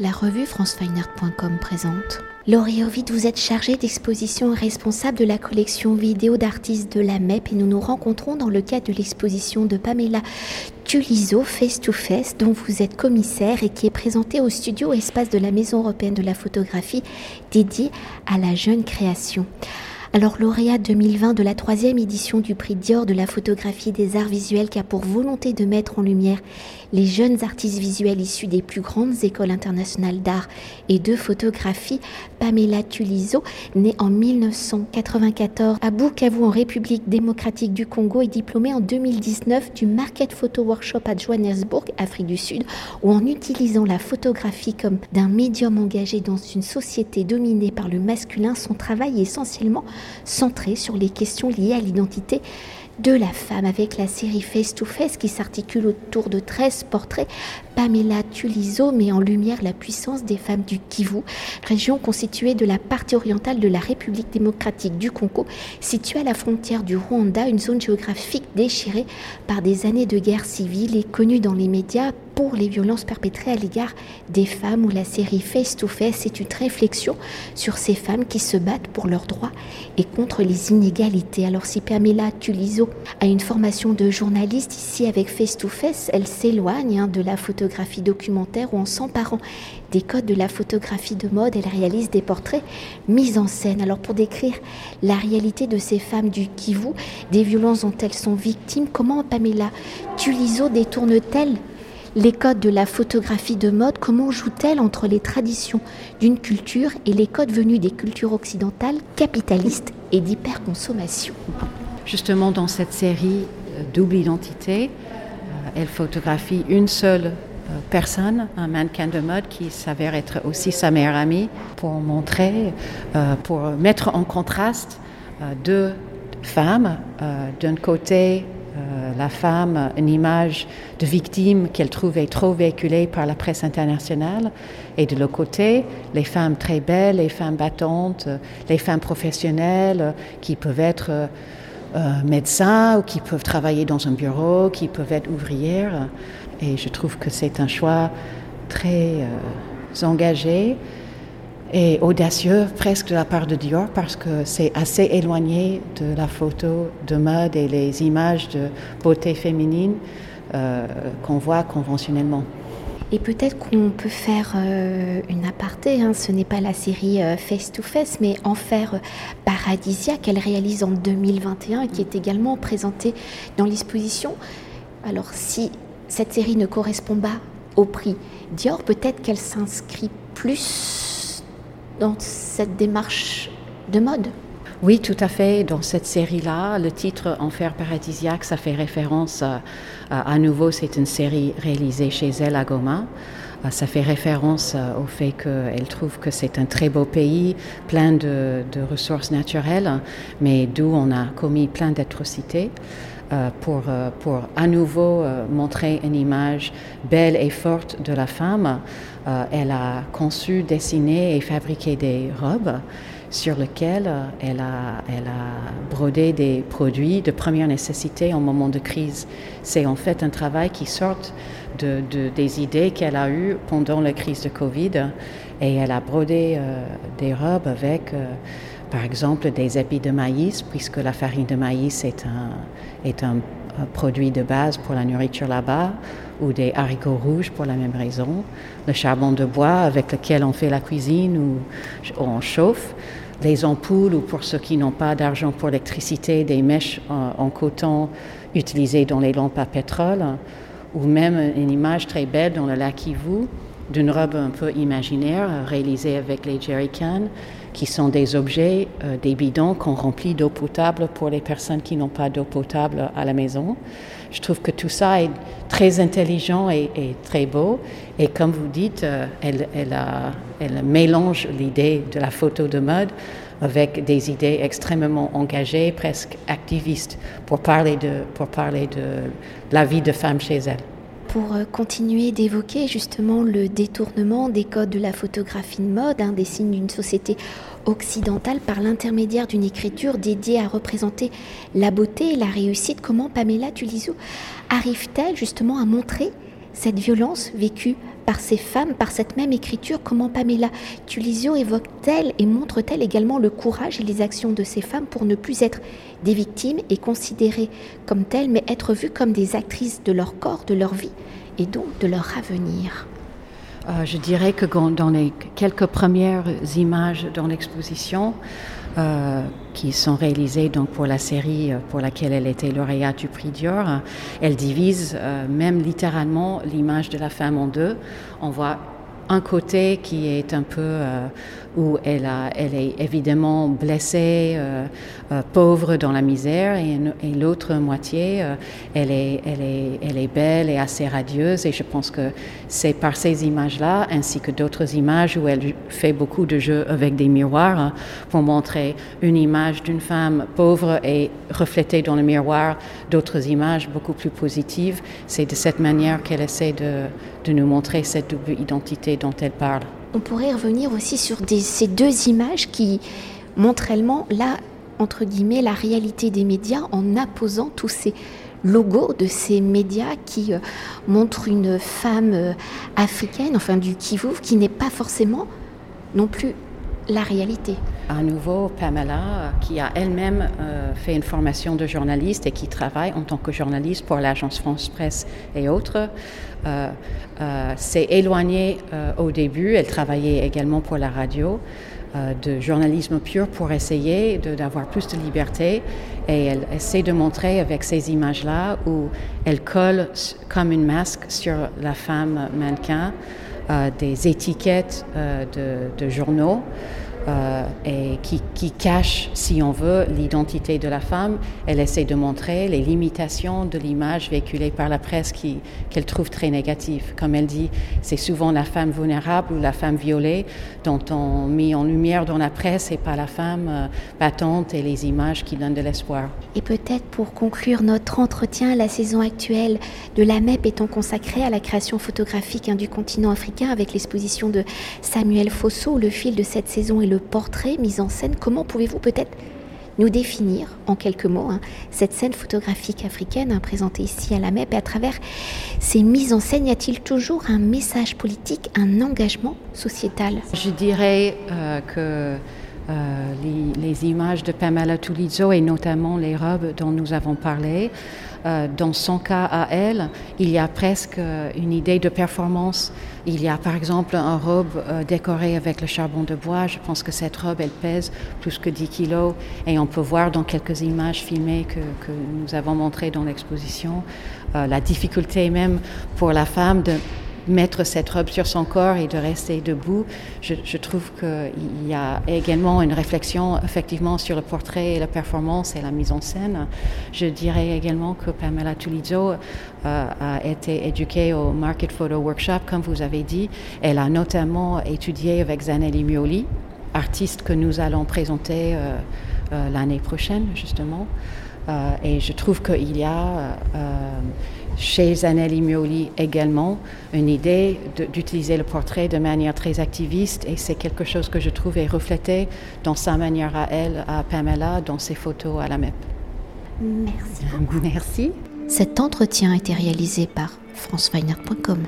La revue francefineart.com présente. Laurie Ovid, vous êtes chargée d'exposition et responsable de la collection vidéo d'artistes de la MEP et nous nous rencontrons dans le cadre de l'exposition de Pamela Tuliso Face to Face dont vous êtes commissaire et qui est présentée au studio Espace de la Maison européenne de la photographie dédié à la jeune création. Alors lauréat 2020 de la troisième édition du prix Dior de la photographie des arts visuels qui a pour volonté de mettre en lumière les jeunes artistes visuels issus des plus grandes écoles internationales d'art et de photographie, Pamela Tuliso, née en 1994 à Bukavu en République démocratique du Congo et diplômée en 2019 du Market Photo Workshop à Johannesburg, Afrique du Sud, où en utilisant la photographie comme d'un médium engagé dans une société dominée par le masculin, son travail est essentiellement centré sur les questions liées à l'identité de la femme avec la série Face to Face qui s'articule autour de 13 portraits. Pamela Tuliso met en lumière la puissance des femmes du Kivu, région constituée de la partie orientale de la République démocratique du Congo, située à la frontière du Rwanda, une zone géographique déchirée par des années de guerre civile et connue dans les médias pour les violences perpétrées à l'égard des femmes où la série Face to Face est une réflexion sur ces femmes qui se battent pour leurs droits et contre les inégalités. Alors si Pamela Tuliso a une formation de journaliste ici avec Face to Face, elle s'éloigne hein, de la photographie documentaire où en s'emparant des codes de la photographie de mode, elle réalise des portraits mis en scène. Alors pour décrire la réalité de ces femmes du Kivu, des violences dont elles sont victimes, comment Pamela Tuliso détourne-t-elle les codes de la photographie de mode, comment joue-t-elle entre les traditions d'une culture et les codes venus des cultures occidentales capitalistes et d'hyperconsommation? Justement, dans cette série euh, double identité, euh, elle photographie une seule euh, personne, un mannequin de mode qui s'avère être aussi sa meilleure amie, pour montrer, pour mettre en contraste deux femmes. D'un côté, la femme une image de victime qu'elle trouvait trop véhiculée par la presse internationale. Et de l'autre côté, les femmes très belles, les femmes battantes, les femmes professionnelles qui peuvent être euh, médecins ou qui peuvent travailler dans un bureau, qui peuvent être ouvrières. Et je trouve que c'est un choix très euh, engagé et audacieux presque de la part de Dior parce que c'est assez éloigné de la photo de mode et les images de beauté féminine euh, qu'on voit conventionnellement. Et peut-être qu'on peut faire euh, une aparté, hein. ce n'est pas la série euh, Face to Face, mais Enfer Paradisia qu'elle réalise en 2021 et qui est également présentée dans l'exposition. Alors si cette série ne correspond pas au prix Dior, peut-être qu'elle s'inscrit plus dans cette démarche de mode oui, tout à fait. Dans cette série-là, le titre Enfer paradisiaque, ça fait référence à, à, nouveau, c'est une série réalisée chez elle à Goma. Euh, ça fait référence euh, au fait qu'elle trouve que c'est un très beau pays, plein de ressources naturelles, mais d'où on a commis plein d'atrocités. Euh, pour, euh, pour à nouveau euh, montrer une image belle et forte de la femme. elle a conçu, dessiné et fabriqué des robes sur lesquelles elle a, elle a brodé des produits de première nécessité en moment de crise. C'est en fait un travail qui sort de, de, des idées qu'elle a eues pendant la crise de Covid et elle a brodé des robes avec par exemple des épis de maïs, puisque la farine de maïs est un, produit de base pour la nourriture là-bas, ou des haricots rouges pour la même raison, le charbon de bois avec lequel on fait la cuisine ou on chauffe, les ampoules ou pour ceux qui n'ont pas d'argent pour l'électricité, des mèches en, en, coton utilisées dans les lampes à pétrole, ou même une image très belle dans le lac Kivu d'une robe un peu imaginaire réalisée avec les jerrycans qui sont des objets, euh, des bidons qu'on remplit d'eau potable pour les personnes qui n'ont pas d'eau potable à la maison. Je trouve que tout ça est très intelligent et, très beau. Et comme vous dites, euh, elle, mélange l'idée de la photo de mode avec des idées extrêmement engagées, presque activistes, pour parler de, pour parler de la vie de femme chez elle pour euh, continuer d'évoquer justement le détournement des codes de la photographie de mode, hein, des signes d'une société occidentale par l'intermédiaire d'une écriture dédiée à représenter la beauté et la réussite. Comment Pamela Tuliso arrive-t-elle justement à montrer cette violence vécue par ces femmes, par cette même écriture, comment Pamela Tulisio évoque-t-elle et montre-t-elle également le courage et les actions de ces femmes pour ne plus être des victimes et considérées comme telles, mais être vues comme des actrices de leur corps, de leur vie et donc de leur avenir? Euh, Je dirais que dans les quelques premières images dans l'exposition, euh, qui sont réalisées donc pour la série euh, pour laquelle elle était lauréate du prix Dior. Elle divise même littéralement l'image de la femme en deux. On voit un côté qui est un peu euh, où elle, est évidemment blessée, euh, euh, pauvre dans la misère, et, l'autre moitié, elle est belle et assez radieuse. Et je pense que c'est par ces images-là, ainsi que d'autres images où elle fait beaucoup de jeux avec des miroirs, hein, pour montrer une image d'une femme pauvre et reflétée dans le miroir d'autres images beaucoup plus positives. C'est de cette manière qu'elle essaie de, de nous montrer cette double identité dont elle parle. On pourrait revenir aussi sur ces deux images qui montrent réellement là, entre guillemets, la réalité des médias en apposant tous ces logos de ces médias qui euh, montrent une femme euh, africaine, enfin du Kivu, qui n'est pas forcément non plus la réalité. À nouveau, Pamela, qui a elle-même euh, fait une formation de journaliste et qui travaille en tant que journaliste pour l'agence France Presse et autres, euh, euh, s'est éloignée au début. Elle travaillait également pour la radio de journalisme pur pour essayer d'avoir plus de liberté. Et elle essaie de montrer avec ces images-là où elle colle comme une masque sur la femme mannequin des étiquettes de, de journaux. Euh, et qui, cache, si on veut, l'identité de la femme. Elle essaie de montrer les limitations de l'image véhiculée par la presse qu'elle trouve très négative. Comme elle dit, c'est souvent la femme vulnérable ou la femme violée dont on met en lumière dans la presse et pas la femme euh, battante et les images qui donnent de l'espoir. Et peut-être pour conclure notre entretien, la saison actuelle de la MEP étant consacrée à la création photographique hein, du continent africain avec l'exposition de Samuel Fosso, le fil de cette saison est le portrait mis en scène. Comment pouvez-vous peut-être nous définir en quelques mots hein, cette scène photographique africaine hein, présentée ici à la MEP et à travers ces mises en scène, y a-t-il toujours un message politique, un engagement sociétal? Je dirais euh, que euh, les, images de Pamela Tulizzo et notamment les robes dont nous avons parlé, euh, dans son cas à elle, il y a presque euh, une idée de performance. Il y a par exemple une robe euh, décorée avec le charbon de bois. Je pense que cette robe, elle pèse plus que 10 kilos. Et on peut voir dans quelques images filmées que, que nous avons montrées dans l'exposition la difficulté même pour la femme de mettre cette robe sur son corps et de rester debout. Je, trouve qu'il y a également une réflexion effectivement sur le portrait et la performance et la mise en scène. Je dirais également que Pamela Tulizzo euh, a été éduquée au Market Photo Workshop, comme vous avez dit. Elle a notamment étudié avec Zanelli Mioli, artiste que nous allons présenter euh, euh, l'année prochaine, justement. Et je trouve qu'il y a chez Zanelli Mioli également une idée d'utiliser le portrait de manière très activiste et c'est quelque chose que je trouve est reflété dans sa manière à elle, à Pamela, dans ses photos à la MEP. Merci. Merci. Cet entretien a été réalisé par franceweiner.com.